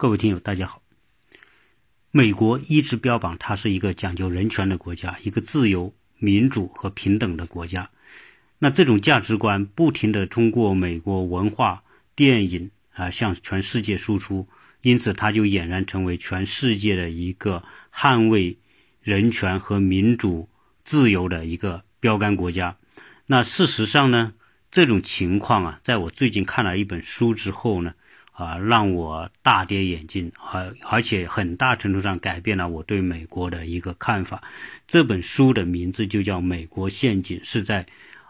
各位听友，大家好。美国一直标榜它是一个讲究人权的国家，一个自由、民主和平等的国家。那这种价值观不停的通过美国文化、电影啊向全世界输出，因此它就俨然成为全世界的一个捍卫人权和民主自由的一个标杆国家。那事实上呢，这种情况啊，在我最近看了一本书之后呢。啊，让我大跌眼镜，而而且很大程度上改变了我对美国的一个看法。这本书的名字就叫《美国陷阱》，是在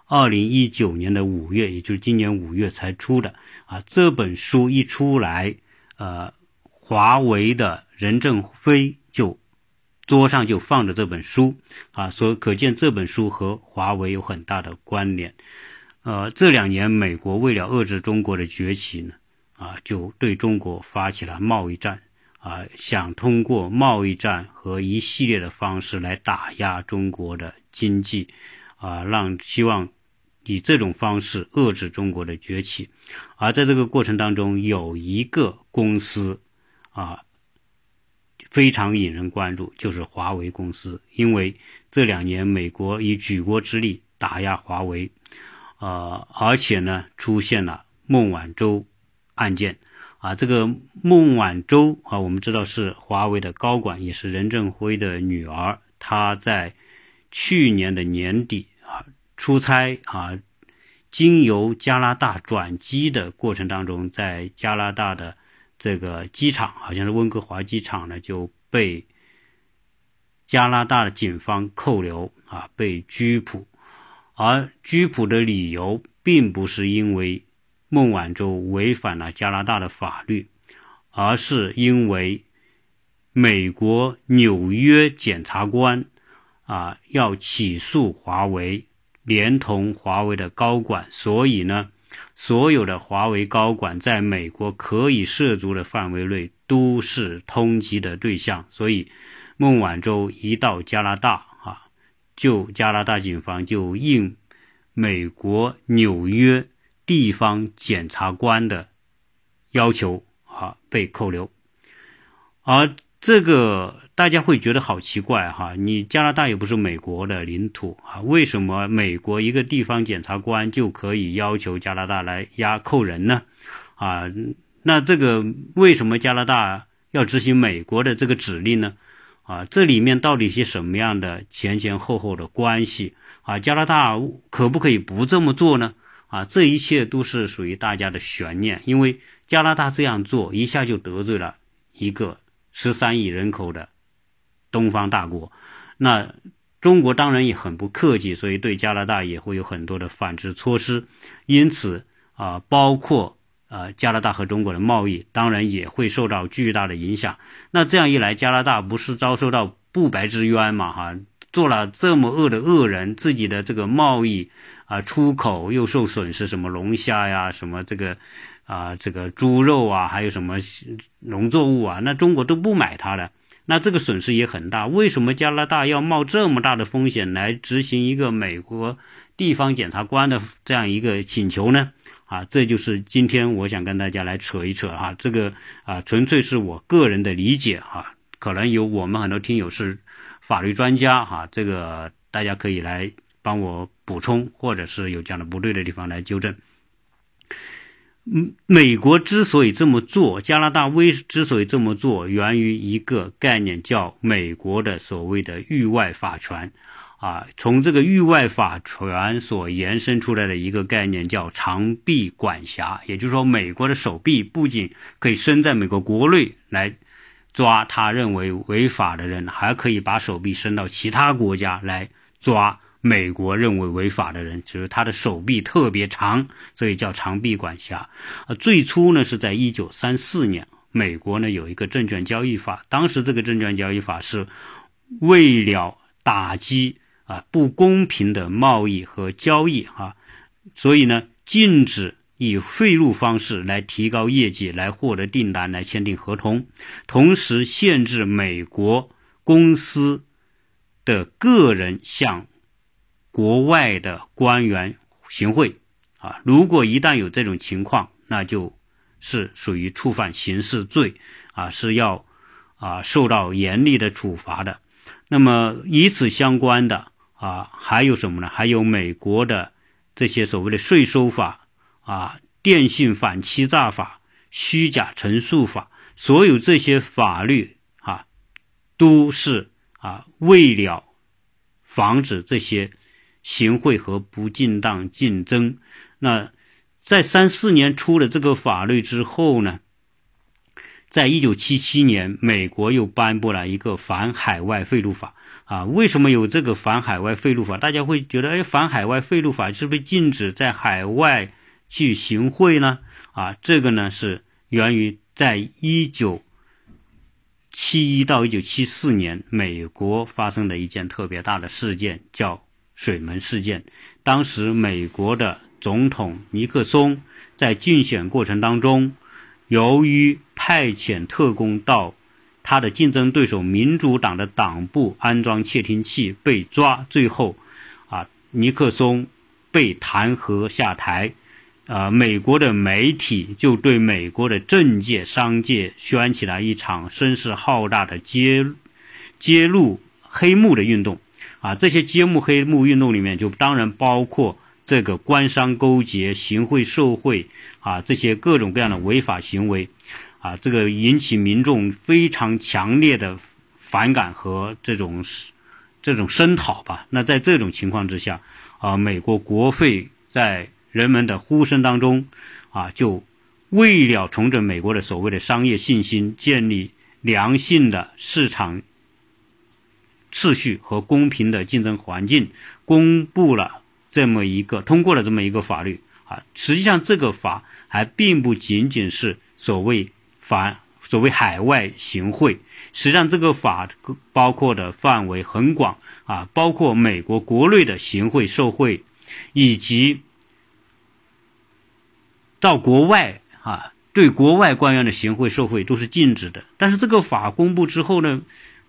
二零一九年的五月，也就是今年五月才出的。啊，这本书一出来，呃，华为的任正非就桌上就放着这本书，啊，所可见这本书和华为有很大的关联。呃，这两年美国为了遏制中国的崛起呢。啊，就对中国发起了贸易战，啊，想通过贸易战和一系列的方式来打压中国的经济，啊，让希望以这种方式遏制中国的崛起。而在这个过程当中，有一个公司，啊，非常引人关注，就是华为公司，因为这两年美国以举国之力打压华为，呃，而且呢，出现了孟晚舟。案件啊，这个孟晚舟啊，我们知道是华为的高管，也是任正非的女儿。她在去年的年底啊，出差啊，经由加拿大转机的过程当中，在加拿大的这个机场，好像是温哥华机场呢，就被加拿大的警方扣留啊，被拘捕。而拘捕的理由并不是因为。孟晚舟违反了加拿大的法律，而是因为美国纽约检察官啊要起诉华为，连同华为的高管，所以呢，所有的华为高管在美国可以涉足的范围内都是通缉的对象，所以孟晚舟一到加拿大啊，就加拿大警方就应美国纽约。地方检察官的要求啊，被扣留，而这个大家会觉得好奇怪哈，你加拿大又不是美国的领土啊，为什么美国一个地方检察官就可以要求加拿大来押扣人呢？啊，那这个为什么加拿大要执行美国的这个指令呢？啊，这里面到底是什么样的前前后后的关系啊？加拿大可不可以不这么做呢？啊，这一切都是属于大家的悬念，因为加拿大这样做一下就得罪了一个十三亿人口的东方大国，那中国当然也很不客气，所以对加拿大也会有很多的反制措施，因此啊，包括呃加拿大和中国的贸易，当然也会受到巨大的影响。那这样一来，加拿大不是遭受到不白之冤嘛？哈，做了这么恶的恶人，自己的这个贸易。啊，出口又受损失，什么龙虾呀，什么这个，啊，这个猪肉啊，还有什么农作物啊，那中国都不买它了，那这个损失也很大。为什么加拿大要冒这么大的风险来执行一个美国地方检察官的这样一个请求呢？啊，这就是今天我想跟大家来扯一扯哈，这个啊，纯粹是我个人的理解哈，可能有我们很多听友是法律专家哈，这个大家可以来。帮我补充，或者是有讲的不对的地方来纠正。嗯，美国之所以这么做，加拿大为之所以这么做，源于一个概念，叫美国的所谓的域外法权。啊，从这个域外法权所延伸出来的一个概念，叫长臂管辖。也就是说，美国的手臂不仅可以伸在美国国内来抓他认为违法的人，还可以把手臂伸到其他国家来抓。美国认为违法的人，就是他的手臂特别长，所以叫长臂管辖。啊，最初呢是在一九三四年，美国呢有一个证券交易法，当时这个证券交易法是为了打击啊不公平的贸易和交易啊，所以呢禁止以贿赂方式来提高业绩、来获得订单、来签订合同，同时限制美国公司的个人向。国外的官员行贿啊，如果一旦有这种情况，那就是属于触犯刑事罪啊，是要啊受到严厉的处罚的。那么与此相关的啊还有什么呢？还有美国的这些所谓的税收法啊、电信反欺诈法、虚假陈述法，所有这些法律啊都是啊为了防止这些。行贿和不正当竞争，那在三四年出了这个法律之后呢，在一九七七年，美国又颁布了一个反海外贿赂法啊。为什么有这个反海外贿赂法？大家会觉得，哎，反海外贿赂法是不是禁止在海外去行贿呢？啊，这个呢是源于在一九七一到一九七四年，美国发生的一件特别大的事件，叫。水门事件，当时美国的总统尼克松在竞选过程当中，由于派遣特工到他的竞争对手民主党的党部安装窃听器被抓，最后啊尼克松被弹劾下台，啊美国的媒体就对美国的政界商界掀起了一场声势浩大的揭揭露黑幕的运动。啊，这些揭幕黑幕运动里面，就当然包括这个官商勾结、行贿受贿啊，这些各种各样的违法行为，啊，这个引起民众非常强烈的反感和这种这种声讨吧。那在这种情况之下，啊，美国国会在人们的呼声当中，啊，就为了重整美国的所谓的商业信心，建立良性的市场。秩序和公平的竞争环境，公布了这么一个通过了这么一个法律啊。实际上，这个法还并不仅仅是所谓反所谓海外行贿，实际上这个法包括的范围很广啊，包括美国国内的行贿受贿，以及到国外啊对国外官员的行贿受贿都是禁止的。但是这个法公布之后呢？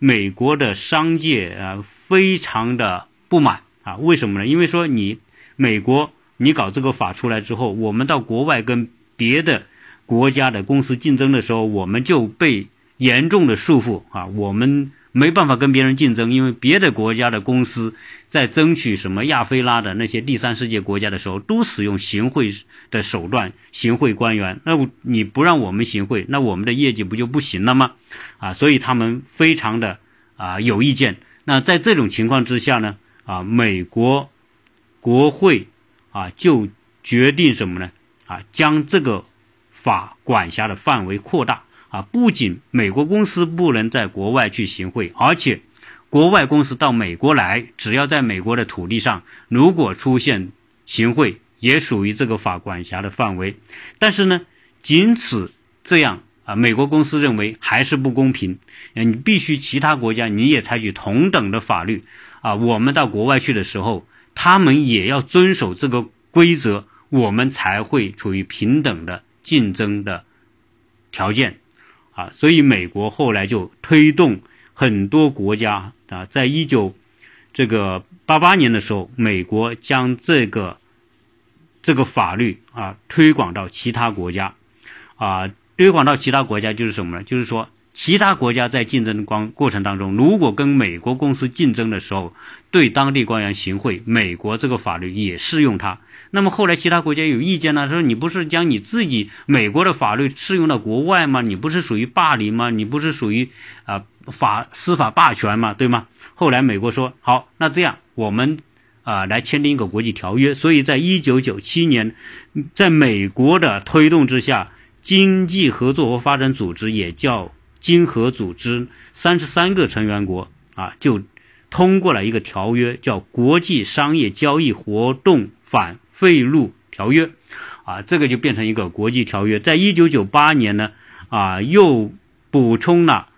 美国的商界啊，非常的不满啊，为什么呢？因为说你美国你搞这个法出来之后，我们到国外跟别的国家的公司竞争的时候，我们就被严重的束缚啊，我们。没办法跟别人竞争，因为别的国家的公司在争取什么亚非拉的那些第三世界国家的时候，都使用行贿的手段行贿官员。那你不让我们行贿，那我们的业绩不就不行了吗？啊，所以他们非常的啊有意见。那在这种情况之下呢，啊，美国国会啊就决定什么呢？啊，将这个法管辖的范围扩大。啊，不仅美国公司不能在国外去行贿，而且国外公司到美国来，只要在美国的土地上，如果出现行贿，也属于这个法管辖的范围。但是呢，仅此这样啊，美国公司认为还是不公平。你必须其他国家你也采取同等的法律啊，我们到国外去的时候，他们也要遵守这个规则，我们才会处于平等的竞争的条件。所以美国后来就推动很多国家啊，在一九这个八八年的时候，美国将这个这个法律啊推广到其他国家，啊，推广到其他国家就是什么呢？就是说。其他国家在竞争的光过程当中，如果跟美国公司竞争的时候，对当地官员行贿，美国这个法律也适用它。那么后来其他国家有意见呢，说你不是将你自己美国的法律适用到国外吗？你不是属于霸凌吗？你不是属于啊法司法霸权吗？对吗？后来美国说好，那这样我们啊来签订一个国际条约。所以在一九九七年，在美国的推动之下，经济合作和发展组织也叫。经合组织三十三个成员国啊，就通过了一个条约，叫《国际商业交易活动反贿赂条约》，啊，这个就变成一个国际条约。在一九九八年呢，啊，又补充了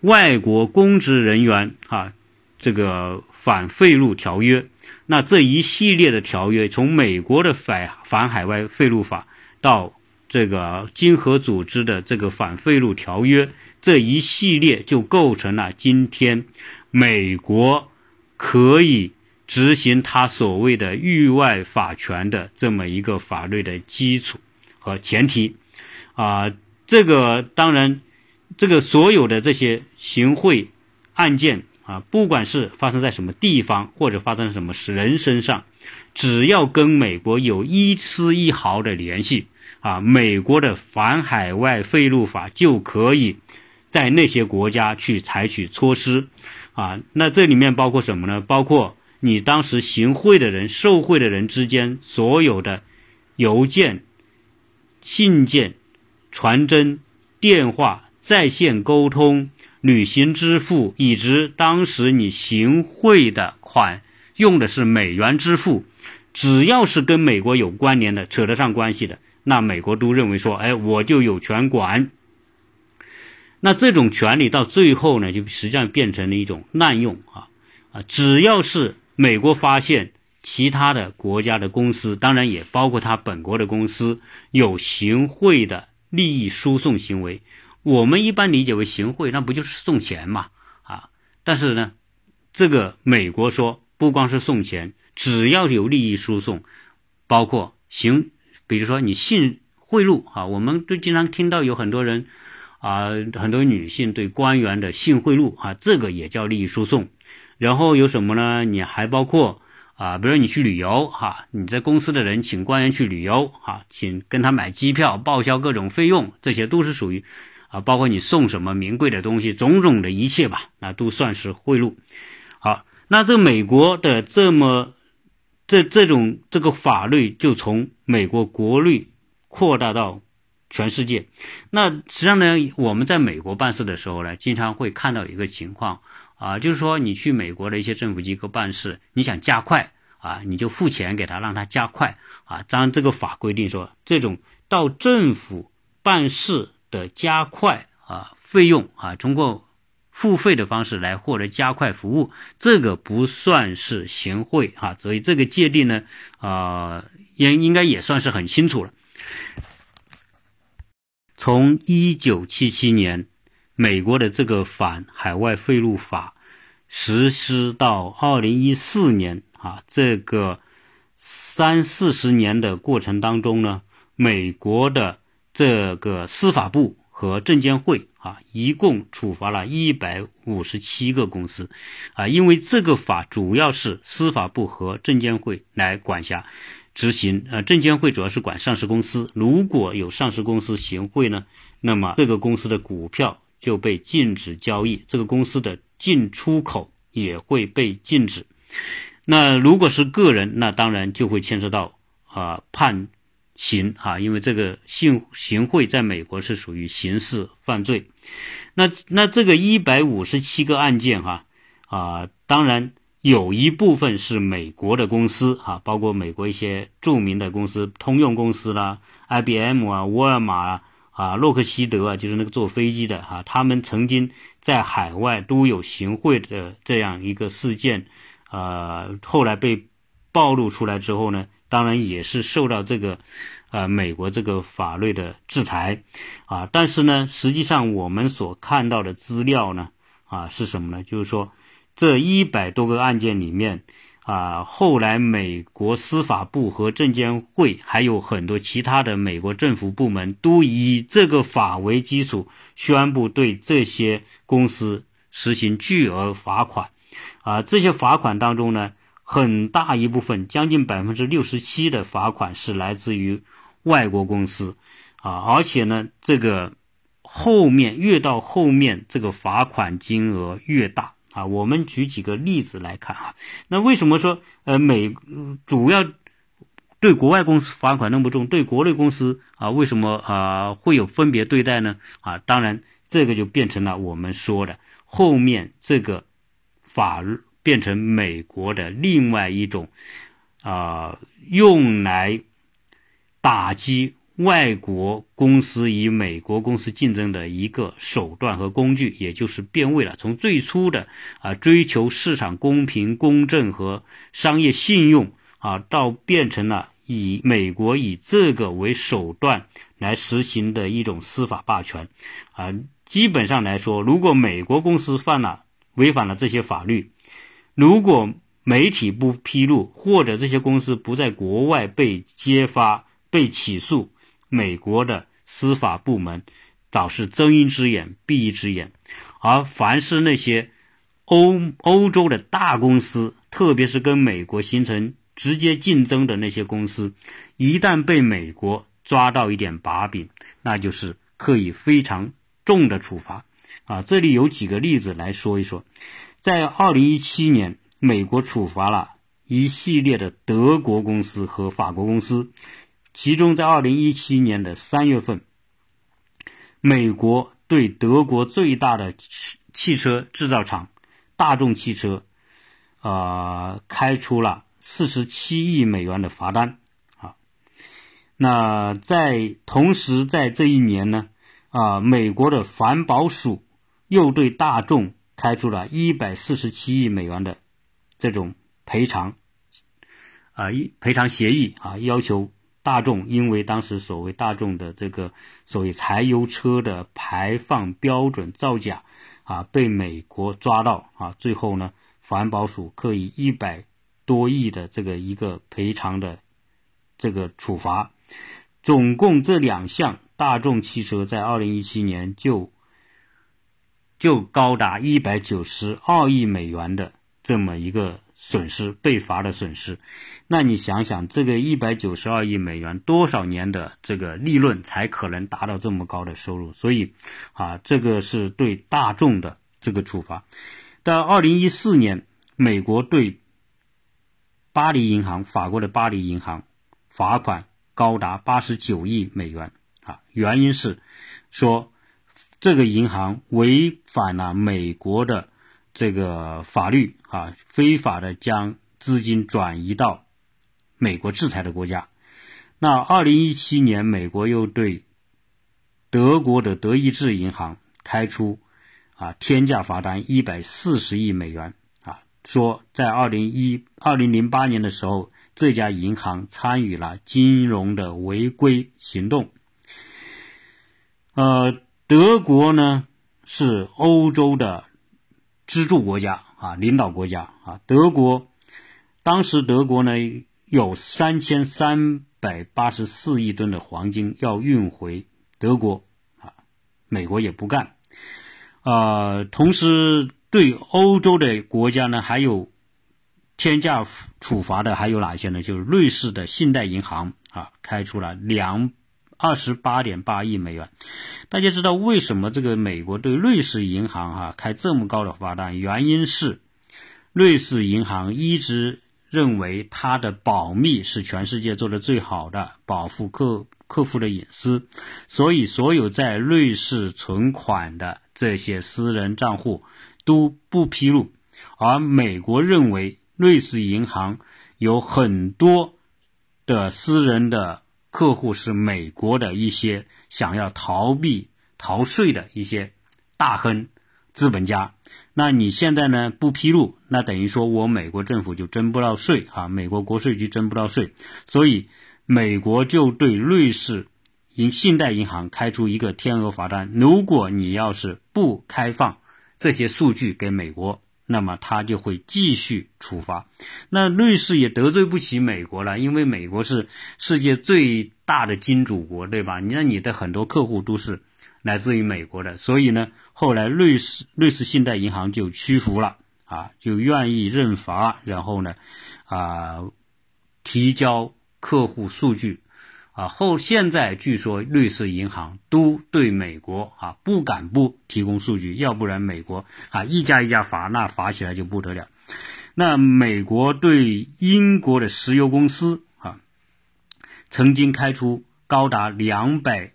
外国公职人员啊这个反贿赂条约。那这一系列的条约，从美国的反反海外贿赂法到。这个经合组织的这个反贿赂条约这一系列就构成了今天美国可以执行他所谓的域外法权的这么一个法律的基础和前提啊，这个当然，这个所有的这些行贿案件啊，不管是发生在什么地方，或者发生在什么人身上，只要跟美国有一丝一毫的联系啊，美国的反海外贿赂法就可以在那些国家去采取措施啊。那这里面包括什么呢？包括你当时行贿的人、受贿的人之间所有的邮件、信件。传真、电话、在线沟通、旅行支付，以及当时你行贿的款用的是美元支付，只要是跟美国有关联的、扯得上关系的，那美国都认为说，哎，我就有权管。那这种权利到最后呢，就实际上变成了一种滥用啊啊！只要是美国发现其他的国家的公司，当然也包括他本国的公司有行贿的。利益输送行为，我们一般理解为行贿，那不就是送钱嘛？啊，但是呢，这个美国说不光是送钱，只要有利益输送，包括行，比如说你性贿赂啊，我们都经常听到有很多人啊，很多女性对官员的性贿赂啊，这个也叫利益输送。然后有什么呢？你还包括。啊，比如你去旅游哈，你在公司的人请官员去旅游哈，请跟他买机票，报销各种费用，这些都是属于啊，包括你送什么名贵的东西，种种的一切吧，那都算是贿赂。好，那这美国的这么这这种这个法律就从美国国律扩大到全世界。那实际上呢，我们在美国办事的时候呢，经常会看到一个情况。啊，就是说你去美国的一些政府机构办事，你想加快啊，你就付钱给他，让他加快啊。当然，这个法规定说，这种到政府办事的加快啊费用啊，通过付费的方式来获得加快服务，这个不算是行贿啊。所以这个界定呢，啊，应应该也算是很清楚了。从一九七七年。美国的这个反海外贿赂法实施到二零一四年啊，这个三四十年的过程当中呢，美国的这个司法部和证监会啊，一共处罚了一百五十七个公司啊，因为这个法主要是司法部和证监会来管辖执行，呃，证监会主要是管上市公司，如果有上市公司行贿呢，那么这个公司的股票。就被禁止交易，这个公司的进出口也会被禁止。那如果是个人，那当然就会牵涉到啊判刑啊，因为这个行行贿在美国是属于刑事犯罪。那那这个一百五十七个案件哈啊，当然有一部分是美国的公司哈，包括美国一些著名的公司，通用公司啦、IBM 啊、沃尔玛啊。啊，洛克希德啊，就是那个坐飞机的哈，他们曾经在海外都有行贿的这样一个事件，呃，后来被暴露出来之后呢，当然也是受到这个呃美国这个法律的制裁啊。但是呢，实际上我们所看到的资料呢，啊是什么呢？就是说这一百多个案件里面。啊，后来美国司法部和证监会还有很多其他的美国政府部门都以这个法为基础，宣布对这些公司实行巨额罚款。啊，这些罚款当中呢，很大一部分，将近百分之六十七的罚款是来自于外国公司。啊，而且呢，这个后面越到后面，这个罚款金额越大。啊，我们举几个例子来看啊。那为什么说呃美主要对国外公司罚款那么重，对国内公司啊为什么啊会有分别对待呢？啊，当然这个就变成了我们说的后面这个法律变成美国的另外一种啊用来打击。外国公司与美国公司竞争的一个手段和工具，也就是变味了。从最初的啊追求市场公平公正和商业信用啊，到变成了以美国以这个为手段来实行的一种司法霸权啊。基本上来说，如果美国公司犯了违反了这些法律，如果媒体不披露，或者这些公司不在国外被揭发、被起诉。美国的司法部门早是睁一只眼闭一只眼，而凡是那些欧欧洲的大公司，特别是跟美国形成直接竞争的那些公司，一旦被美国抓到一点把柄，那就是可以非常重的处罚。啊，这里有几个例子来说一说，在二零一七年，美国处罚了一系列的德国公司和法国公司。其中，在二零一七年的三月份，美国对德国最大的汽车制造厂大众汽车，啊，开出了四十七亿美元的罚单。啊，那在同时，在这一年呢，啊，美国的环保署又对大众开出了一百四十七亿美元的这种赔偿，啊，一赔偿协议啊，要求。大众因为当时所谓大众的这个所谓柴油车的排放标准造假，啊，被美国抓到啊，最后呢，环保署可以一百多亿的这个一个赔偿的这个处罚，总共这两项大众汽车在二零一七年就就高达一百九十二亿美元的这么一个。损失被罚的损失，那你想想，这个一百九十二亿美元多少年的这个利润才可能达到这么高的收入？所以，啊，这个是对大众的这个处罚。到二零一四年，美国对巴黎银行，法国的巴黎银行罚款高达八十九亿美元，啊，原因是说这个银行违反了美国的。这个法律啊，非法的将资金转移到美国制裁的国家。那二零一七年，美国又对德国的德意志银行开出啊天价罚单一百四十亿美元啊，说在二零一二零零八年的时候，这家银行参与了金融的违规行动。呃，德国呢是欧洲的。支柱国家啊，领导国家啊，德国当时德国呢有三千三百八十四亿吨的黄金要运回德国啊，美国也不干啊。同时对欧洲的国家呢，还有天价处罚的还有哪些呢？就是瑞士的信贷银行啊，开出了两。二十八点八亿美元，大家知道为什么这个美国对瑞士银行哈开这么高的罚单？原因是瑞士银行一直认为它的保密是全世界做的最好的，保护客客户的隐私，所以所有在瑞士存款的这些私人账户都不披露。而美国认为瑞士银行有很多的私人的。客户是美国的一些想要逃避逃税的一些大亨资本家，那你现在呢不披露，那等于说我美国政府就征不到税啊，美国国税局征不到税，所以美国就对瑞士银信贷银行开出一个天鹅罚单，如果你要是不开放这些数据给美国。那么他就会继续处罚，那瑞士也得罪不起美国了，因为美国是世界最大的金主国，对吧？你看你的很多客户都是来自于美国的，所以呢，后来瑞士瑞士信贷银行就屈服了，啊，就愿意认罚，然后呢，啊，提交客户数据。啊，后现在据说瑞士银行都对美国啊不敢不提供数据，要不然美国啊一家一家罚，那罚起来就不得了。那美国对英国的石油公司啊，曾经开出高达两百。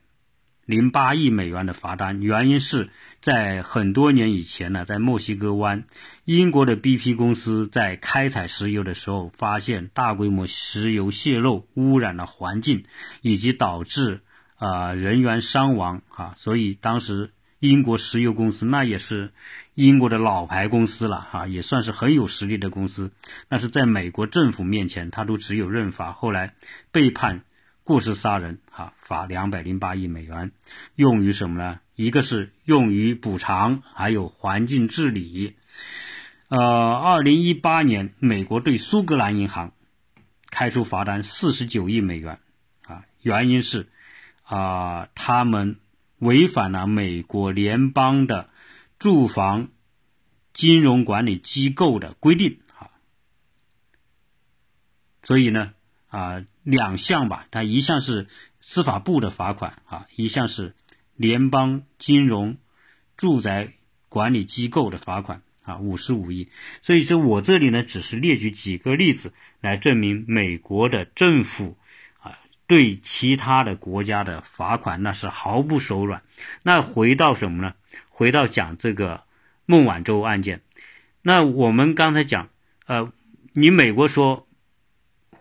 零八亿美元的罚单，原因是在很多年以前呢，在墨西哥湾，英国的 BP 公司在开采石油的时候，发现大规模石油泄漏，污染了环境，以及导致啊人员伤亡啊，所以当时英国石油公司那也是英国的老牌公司了啊，也算是很有实力的公司，但是在美国政府面前，他都只有认罚，后来被判。故失杀人，哈，罚两百零八亿美元，用于什么呢？一个是用于补偿，还有环境治理。呃，二零一八年，美国对苏格兰银行开出罚单四十九亿美元，啊，原因是啊，他们违反了美国联邦的住房金融管理机构的规定啊。所以呢，啊，两项吧，它一项是司法部的罚款啊，一项是联邦金融住宅管理机构的罚款。啊，五十五亿，所以说我这里呢，只是列举几个例子来证明美国的政府啊对其他的国家的罚款那是毫不手软。那回到什么呢？回到讲这个孟晚舟案件。那我们刚才讲，呃，你美国说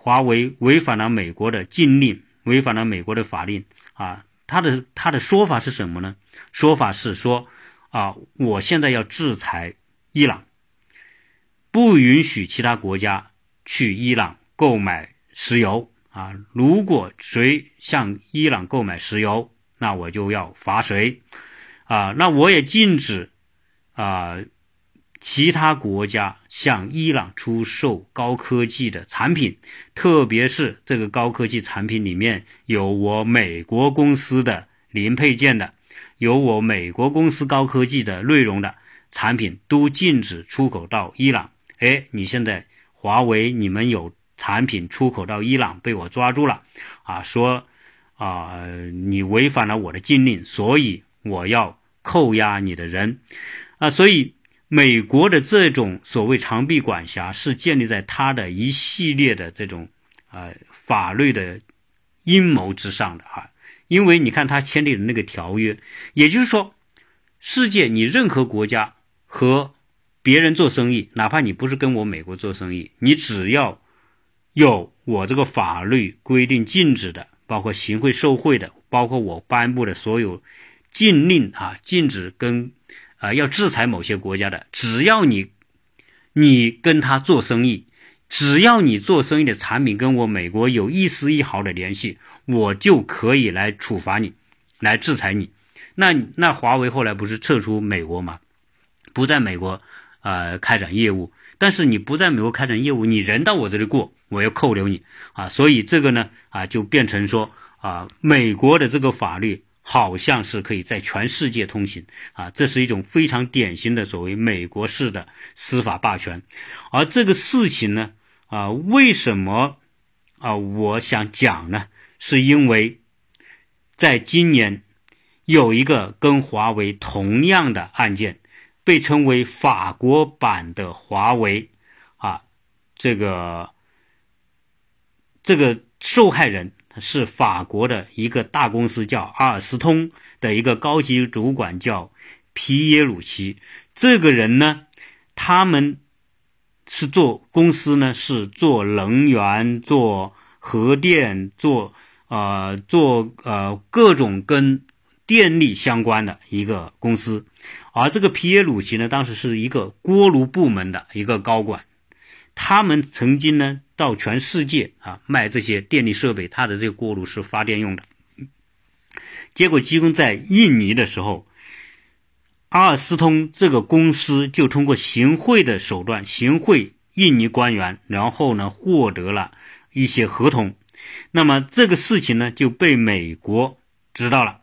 华为违反了美国的禁令，违反了美国的法令啊，他的他的说法是什么呢？说法是说啊，我现在要制裁。伊朗不允许其他国家去伊朗购买石油啊！如果谁向伊朗购买石油，那我就要罚谁啊！那我也禁止啊其他国家向伊朗出售高科技的产品，特别是这个高科技产品里面有我美国公司的零配件的，有我美国公司高科技的内容的。产品都禁止出口到伊朗。哎，你现在华为你们有产品出口到伊朗被我抓住了，啊，说啊你违反了我的禁令，所以我要扣押你的人，啊，所以美国的这种所谓长臂管辖是建立在他的一系列的这种啊法律的阴谋之上的哈，因为你看他签订的那个条约，也就是说，世界你任何国家。和别人做生意，哪怕你不是跟我美国做生意，你只要有我这个法律规定禁止的，包括行贿受贿的，包括我颁布的所有禁令啊，禁止跟啊要制裁某些国家的，只要你你跟他做生意，只要你做生意的产品跟我美国有一丝一毫的联系，我就可以来处罚你，来制裁你。那那华为后来不是撤出美国吗？不在美国，呃，开展业务，但是你不在美国开展业务，你人到我这里过，我要扣留你啊，所以这个呢，啊，就变成说啊，美国的这个法律好像是可以在全世界通行啊，这是一种非常典型的所谓美国式的司法霸权，而这个事情呢，啊，为什么啊，我想讲呢，是因为在今年有一个跟华为同样的案件。被称为法国版的华为，啊，这个这个受害人是法国的一个大公司，叫阿尔斯通的一个高级主管，叫皮耶鲁奇。这个人呢，他们是做公司呢，是做能源、做核电、做呃做呃各种跟电力相关的一个公司。而这个皮耶鲁奇呢，当时是一个锅炉部门的一个高管，他们曾经呢到全世界啊卖这些电力设备，它的这个锅炉是发电用的。结果集中在印尼的时候，阿尔斯通这个公司就通过行贿的手段行贿印尼官员，然后呢获得了一些合同。那么这个事情呢就被美国知道了。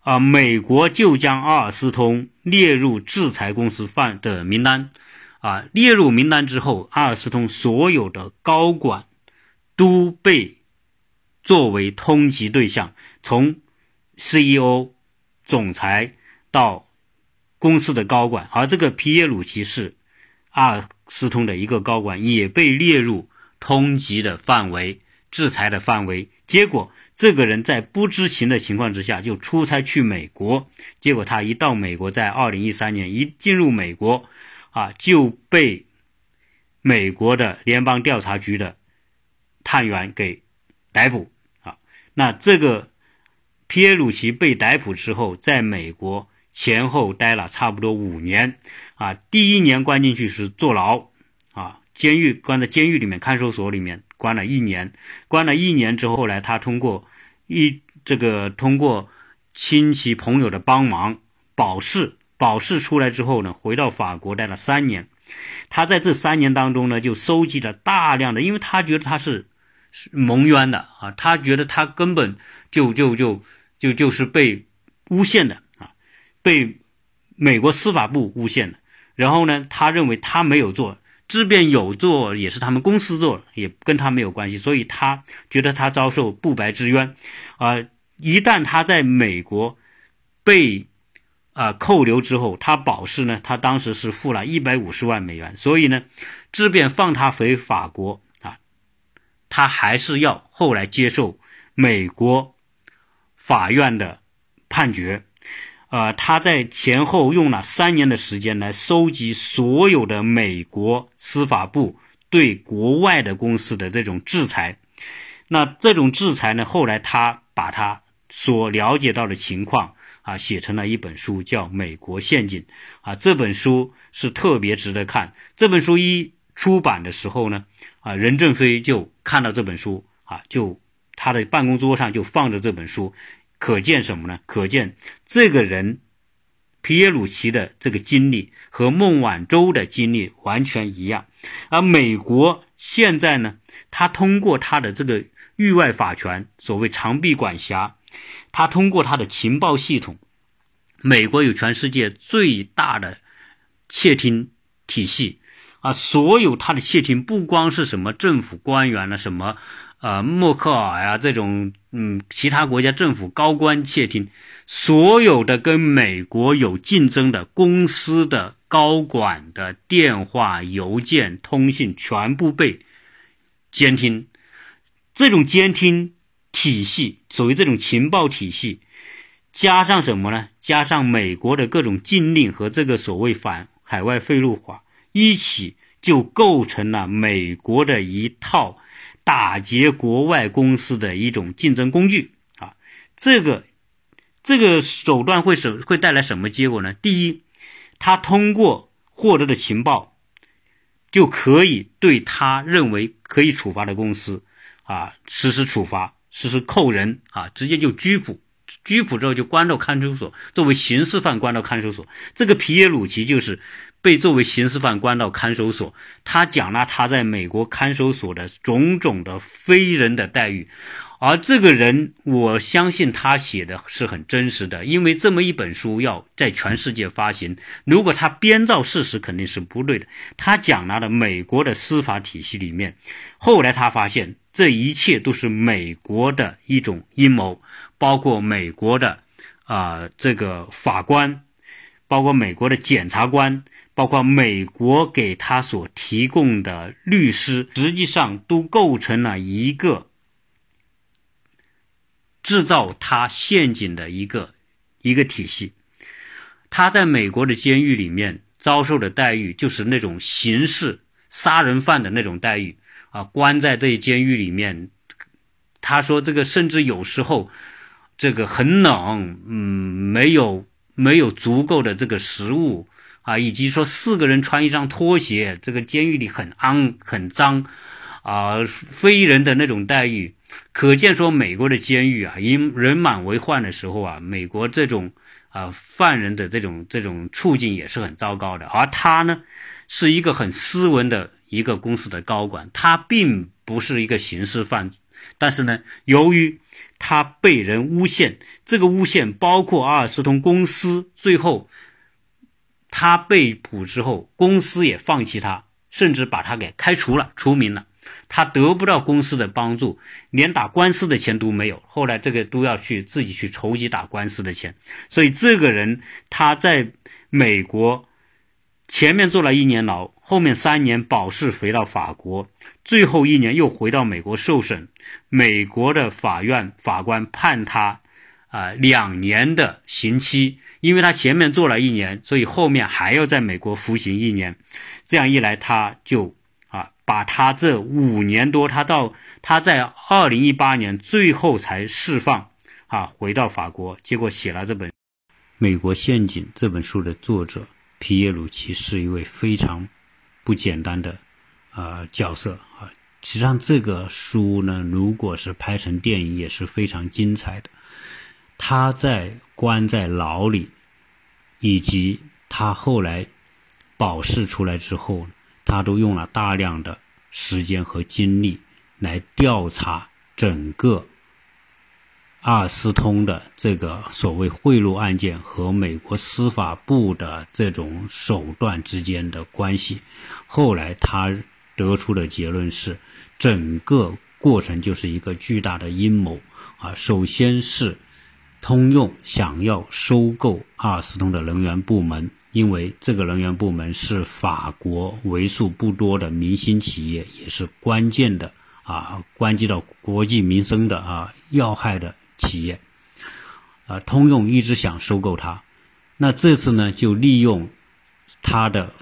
啊，美国就将阿尔斯通列入制裁公司范的名单，啊，列入名单之后，阿尔斯通所有的高管都被作为通缉对象，从 CEO、总裁到公司的高管，而这个皮耶鲁奇是阿尔斯通的一个高管，也被列入通缉的范围、制裁的范围，结果。这个人在不知情的情况之下就出差去美国，结果他一到美国，在二零一三年一进入美国，啊，就被美国的联邦调查局的探员给逮捕啊。那这个皮耶鲁奇被逮捕之后，在美国前后待了差不多五年啊。第一年关进去是坐牢啊，监狱关在监狱里面看守所里面关了一年，关了一年之后，后来他通过。一这个通过亲戚朋友的帮忙保释，保释出来之后呢，回到法国待了三年。他在这三年当中呢，就收集了大量的，因为他觉得他是蒙冤的啊，他觉得他根本就就就就就是被诬陷的啊，被美国司法部诬陷的。然后呢，他认为他没有做，即便有做，也是他们公司做，也跟他没有关系。所以他觉得他遭受不白之冤啊！一旦他在美国被啊扣留之后，他保释呢，他当时是付了一百五十万美元。所以呢，即便放他回法国啊。他还是要后来接受美国法院的判决，呃，他在前后用了三年的时间来收集所有的美国司法部对国外的公司的这种制裁。那这种制裁呢，后来他把他所了解到的情况啊写成了一本书，叫《美国陷阱》啊，这本书是特别值得看。这本书一出版的时候呢。啊，任正非就看到这本书啊，就他的办公桌上就放着这本书，可见什么呢？可见这个人皮耶鲁奇的这个经历和孟晚舟的经历完全一样。而美国现在呢，他通过他的这个域外法权，所谓长臂管辖，他通过他的情报系统，美国有全世界最大的窃听体系。啊，所有他的窃听不光是什么政府官员了，什么，呃，默克尔呀这种，嗯，其他国家政府高官窃听，所有的跟美国有竞争的公司的高管的电话、邮件、通信全部被监听。这种监听体系，所谓这种情报体系，加上什么呢？加上美国的各种禁令和这个所谓反海外贿赂法。一起就构成了美国的一套打劫国外公司的一种竞争工具啊！这个这个手段会什会带来什么结果呢？第一，他通过获得的情报，就可以对他认为可以处罚的公司啊实施处罚，实施扣人啊，直接就拘捕。拘捕之后就关到看守所，作为刑事犯关到看守所。这个皮耶鲁奇就是被作为刑事犯关到看守所。他讲了他在美国看守所的种种的非人的待遇，而这个人我相信他写的是很真实的，因为这么一本书要在全世界发行，如果他编造事实肯定是不对的。他讲了的美国的司法体系里面，后来他发现这一切都是美国的一种阴谋。包括美国的啊这个法官，包括美国的检察官，包括美国给他所提供的律师，实际上都构成了一个制造他陷阱的一个一个体系。他在美国的监狱里面遭受的待遇，就是那种刑事杀人犯的那种待遇啊，关在这监狱里面。他说这个甚至有时候。这个很冷，嗯，没有没有足够的这个食物啊，以及说四个人穿一双拖鞋，这个监狱里很肮很脏，啊，非人的那种待遇，可见说美国的监狱啊，因人满为患的时候啊，美国这种啊犯人的这种这种处境也是很糟糕的。而他呢，是一个很斯文的一个公司的高管，他并不是一个刑事犯，但是呢，由于他被人诬陷，这个诬陷包括阿尔斯通公司。最后，他被捕之后，公司也放弃他，甚至把他给开除了、除名了。他得不到公司的帮助，连打官司的钱都没有。后来这个都要去自己去筹集打官司的钱。所以这个人他在美国前面坐了一年牢，后面三年保释回到法国，最后一年又回到美国受审。美国的法院法官判他啊两年的刑期，因为他前面做了一年，所以后面还要在美国服刑一年。这样一来，他就把他这五年多，他到他在二零一八年最后才释放啊回到法国，结果写了这本《美国陷阱》这本书的作者皮耶鲁奇是一位非常不简单的啊角色啊。实际上，这个书呢，如果是拍成电影，也是非常精彩的。他在关在牢里，以及他后来保释出来之后，他都用了大量的时间和精力来调查整个阿尔斯通的这个所谓贿赂案件和美国司法部的这种手段之间的关系。后来他得出的结论是，整个过程就是一个巨大的阴谋啊！首先是通用想要收购阿尔斯通的能源部门。因为这个能源部门是法国为数不多的明星企业，也是关键的啊，关系到国际民生的啊要害的企业。啊，通用一直想收购它，那这次呢，就利用他的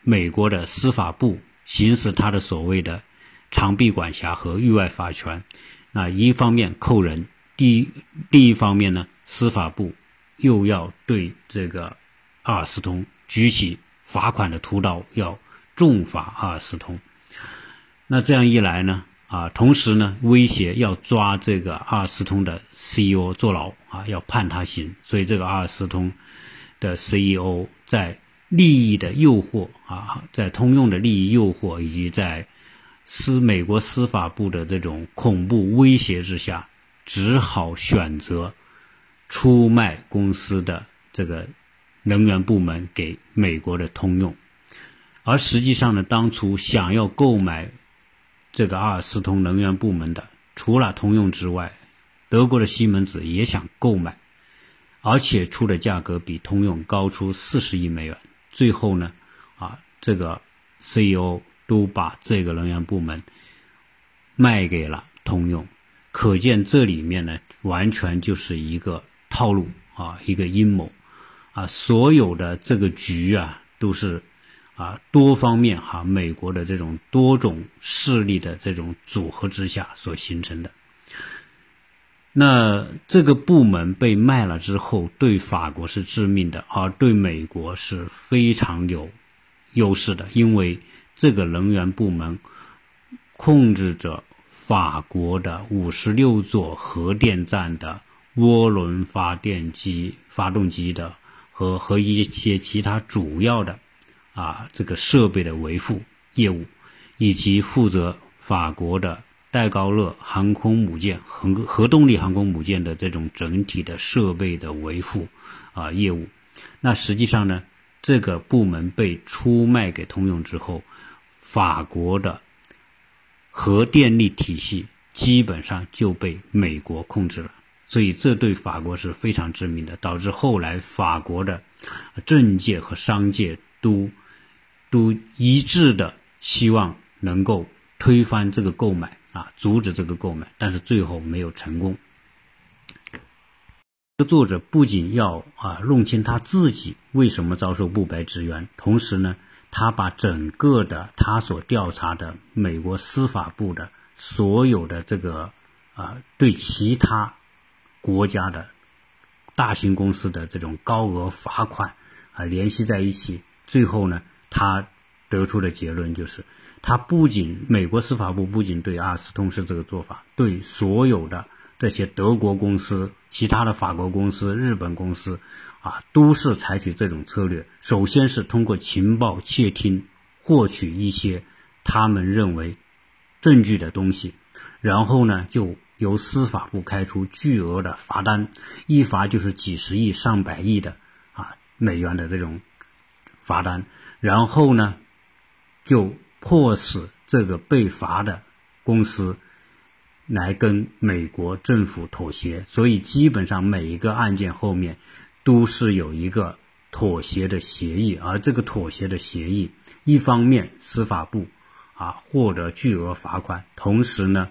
美国的司法部行使他的所谓的长臂管辖和域外法权。那一方面扣人，第另一方面呢，司法部又要对这个。阿尔斯通举起罚款的屠刀，要重罚阿尔斯通。那这样一来呢，啊，同时呢，威胁要抓这个阿尔斯通的 CEO 坐牢，啊，要判他刑。所以，这个阿尔斯通的 CEO 在利益的诱惑啊，在通用的利益诱惑以及在司美国司法部的这种恐怖威胁之下，只好选择出卖公司的这个。能源部门给美国的通用，而实际上呢，当初想要购买这个阿尔斯通能源部门的，除了通用之外，德国的西门子也想购买，而且出的价格比通用高出四十亿美元。最后呢，啊，这个 CEO 都把这个能源部门卖给了通用，可见这里面呢，完全就是一个套路啊，一个阴谋。啊，所有的这个局啊，都是啊多方面哈，美国的这种多种势力的这种组合之下所形成的。那这个部门被卖了之后，对法国是致命的，而对美国是非常有优势的，因为这个能源部门控制着法国的五十六座核电站的涡轮发电机发动机的。和和一些其他主要的啊这个设备的维护业务，以及负责法国的戴高乐航空母舰核核动力航空母舰的这种整体的设备的维护啊业务。那实际上呢，这个部门被出卖给通用之后，法国的核电力体系基本上就被美国控制了。所以这对法国是非常致命的，导致后来法国的政界和商界都都一致的希望能够推翻这个购买啊，阻止这个购买，但是最后没有成功。这作者不仅要啊弄清他自己为什么遭受不白之冤，同时呢，他把整个的他所调查的美国司法部的所有的这个啊对其他。国家的大型公司的这种高额罚款啊联系在一起，最后呢，他得出的结论就是，他不仅美国司法部不仅对阿斯通是这个做法，对所有的这些德国公司、其他的法国公司、日本公司啊，都是采取这种策略。首先是通过情报窃听获取一些他们认为证据的东西，然后呢就。由司法部开出巨额的罚单，一罚就是几十亿、上百亿的啊美元的这种罚单，然后呢，就迫使这个被罚的公司来跟美国政府妥协。所以基本上每一个案件后面都是有一个妥协的协议，而这个妥协的协议，一方面司法部啊获得巨额罚款，同时呢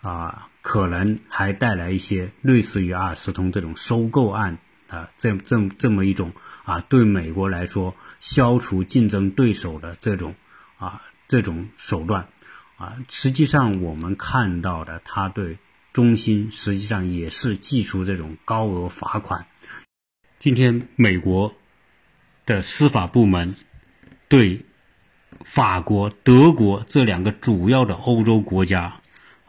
啊。可能还带来一些类似于阿尔斯通这种收购案啊，这这这么一种啊，对美国来说消除竞争对手的这种啊这种手段啊，实际上我们看到的，他对中兴实际上也是寄出这种高额罚款。今天美国的司法部门对法国、德国这两个主要的欧洲国家。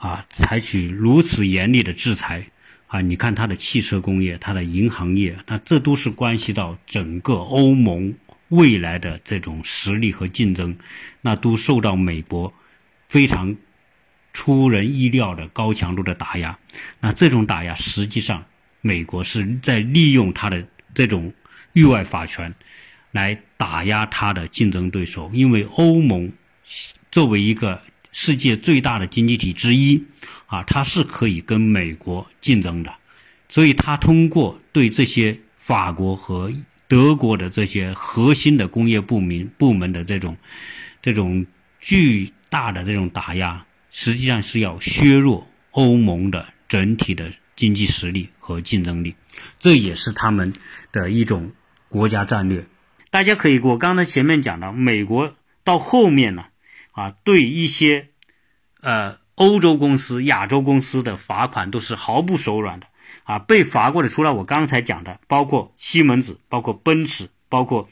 啊，采取如此严厉的制裁，啊，你看它的汽车工业、它的银行业，那这都是关系到整个欧盟未来的这种实力和竞争，那都受到美国非常出人意料的高强度的打压。那这种打压，实际上美国是在利用它的这种域外法权来打压它的竞争对手，因为欧盟作为一个世界最大的经济体之一，啊，它是可以跟美国竞争的，所以它通过对这些法国和德国的这些核心的工业部门部门的这种这种巨大的这种打压，实际上是要削弱欧盟的整体的经济实力和竞争力，这也是他们的一种国家战略。大家可以，我刚才前面讲的，美国到后面呢。啊对一些呃欧洲公司、亚洲公司的罚款都是毫不手软的啊！被罚过的，除了我刚才讲的，包括西门子、包括奔驰、包括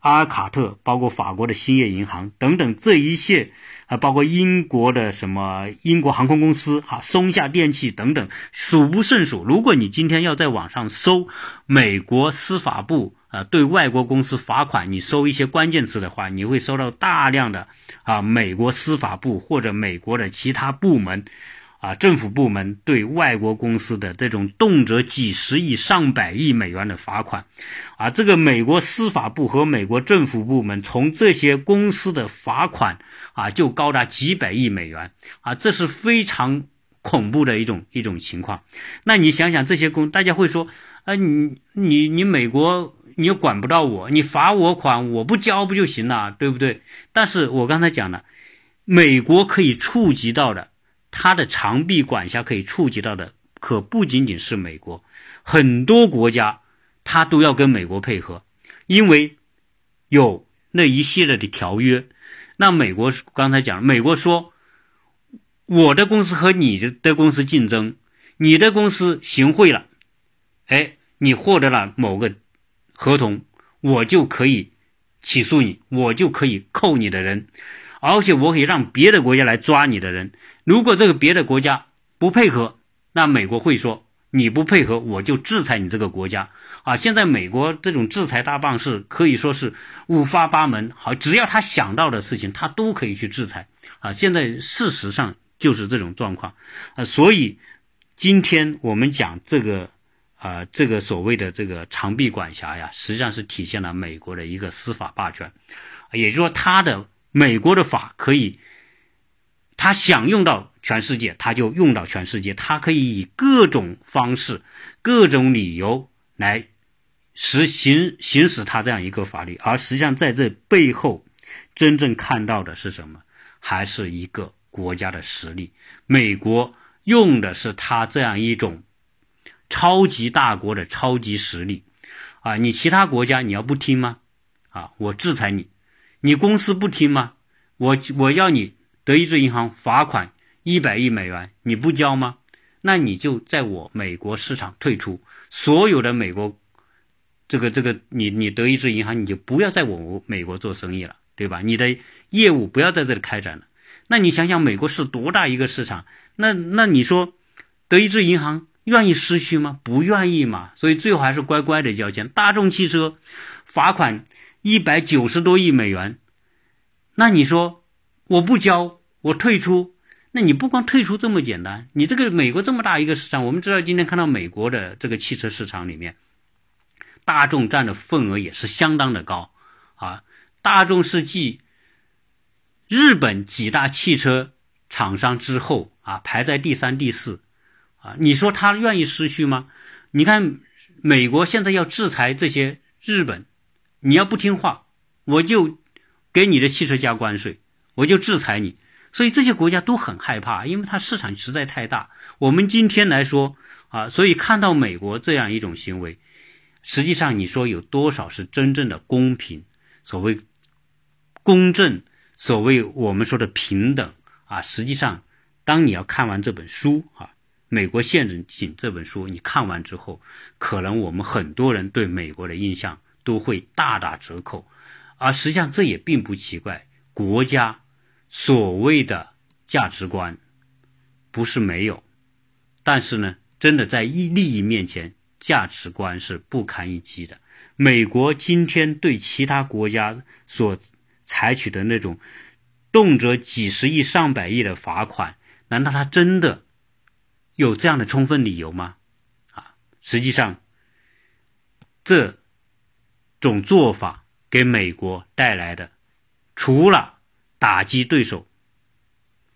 阿尔卡特、包括法国的兴业银行等等这一切啊，包括英国的什么英国航空公司、哈松下电器等等，数不胜数。如果你今天要在网上搜美国司法部。啊，对外国公司罚款，你搜一些关键词的话，你会收到大量的啊，美国司法部或者美国的其他部门，啊，政府部门对外国公司的这种动辄几十亿、上百亿美元的罚款，啊，这个美国司法部和美国政府部门从这些公司的罚款啊，就高达几百亿美元，啊，这是非常恐怖的一种一种情况。那你想想这些公，大家会说，啊，你你你美国。你又管不到我，你罚我款，我不交不就行了，对不对？但是我刚才讲了，美国可以触及到的，它的长臂管辖可以触及到的，可不仅仅是美国，很多国家它都要跟美国配合，因为有那一系列的条约。那美国刚才讲，美国说我的公司和你的的公司竞争，你的公司行贿了，哎，你获得了某个。合同，我就可以起诉你，我就可以扣你的人，而且我可以让别的国家来抓你的人。如果这个别的国家不配合，那美国会说你不配合，我就制裁你这个国家。啊，现在美国这种制裁大棒是可以说是五花八门，好，只要他想到的事情，他都可以去制裁。啊，现在事实上就是这种状况。啊，所以今天我们讲这个。啊，这个所谓的这个长臂管辖呀，实际上是体现了美国的一个司法霸权，也就是说，他的美国的法可以，他想用到全世界，他就用到全世界，他可以以各种方式、各种理由来实行行使他这样一个法律，而实际上在这背后，真正看到的是什么？还是一个国家的实力。美国用的是他这样一种。超级大国的超级实力，啊，你其他国家你要不听吗？啊，我制裁你，你公司不听吗？我我要你德意志银行罚款一百亿美元，你不交吗？那你就在我美国市场退出，所有的美国这个这个你你德意志银行你就不要在我美国做生意了，对吧？你的业务不要在这里开展了。那你想想美国是多大一个市场？那那你说德意志银行？愿意失去吗？不愿意嘛，所以最后还是乖乖的交钱。大众汽车罚款一百九十多亿美元，那你说我不交，我退出？那你不光退出这么简单，你这个美国这么大一个市场，我们知道今天看到美国的这个汽车市场里面，大众占的份额也是相当的高啊。大众是继日本几大汽车厂商之后啊，排在第三、第四。啊，你说他愿意失去吗？你看，美国现在要制裁这些日本，你要不听话，我就给你的汽车加关税，我就制裁你。所以这些国家都很害怕，因为它市场实在太大。我们今天来说啊，所以看到美国这样一种行为，实际上你说有多少是真正的公平？所谓公正，所谓我们说的平等啊，实际上当你要看完这本书啊。美国陷阱这本书，你看完之后，可能我们很多人对美国的印象都会大打折扣，而实际上这也并不奇怪。国家所谓的价值观不是没有，但是呢，真的在利利益面前，价值观是不堪一击的。美国今天对其他国家所采取的那种动辄几十亿、上百亿的罚款。难道他真的有这样的充分理由吗？啊，实际上，这种做法给美国带来的，除了打击对手、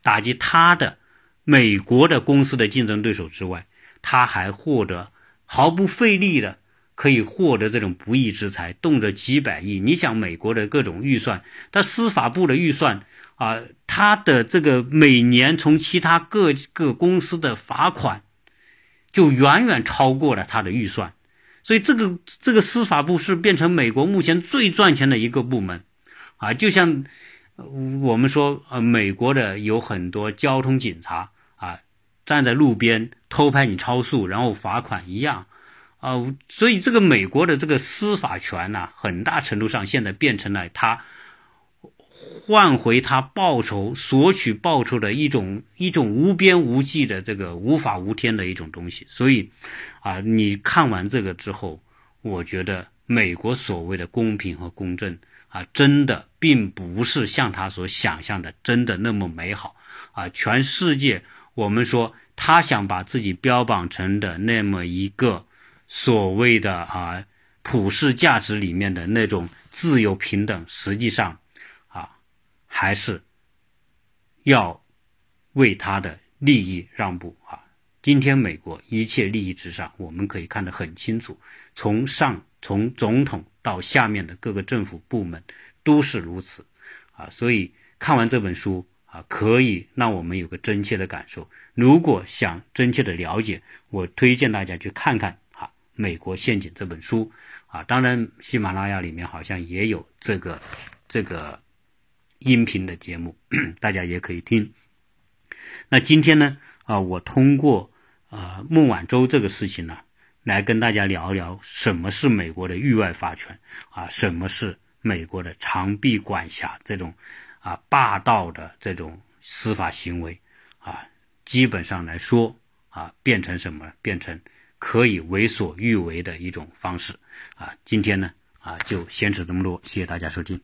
打击他的美国的公司的竞争对手之外，他还获得毫不费力的。可以获得这种不义之财，动辄几百亿。你想美国的各种预算，他司法部的预算啊，他的这个每年从其他各个公司的罚款，就远远超过了他的预算。所以这个这个司法部是变成美国目前最赚钱的一个部门啊，就像我们说呃，美国的有很多交通警察啊，站在路边偷拍你超速，然后罚款一样。啊，所以这个美国的这个司法权呢，很大程度上现在变成了他换回他报酬、索取报酬的一种一种无边无际的这个无法无天的一种东西。所以，啊，你看完这个之后，我觉得美国所谓的公平和公正啊，真的并不是像他所想象的真的那么美好啊。全世界，我们说他想把自己标榜成的那么一个。所谓的啊普世价值里面的那种自由平等，实际上还是要为他的利益让步啊。今天美国一切利益至上，我们可以看得很清楚，从上从总统到下面的各个政府部门都是如此啊。所以看完这本书啊，可以让我们有个真切的感受。如果想真切的了解，我推荐大家去看看。《啊美国陷阱》这本书啊，当然喜马拉雅里面好像也有这个这个音频的节目，大家也可以听。那今天呢啊，我通过啊孟晚舟这个事情呢，来跟大家聊一聊什么是美国的域外法权啊，什么是美国的长臂管辖这种啊霸道的这种司法行为啊，基本上来说啊，变成什么？变成。可以为所欲为的一种方式，啊，今天呢，啊，就先扯这么多，谢谢大家收听。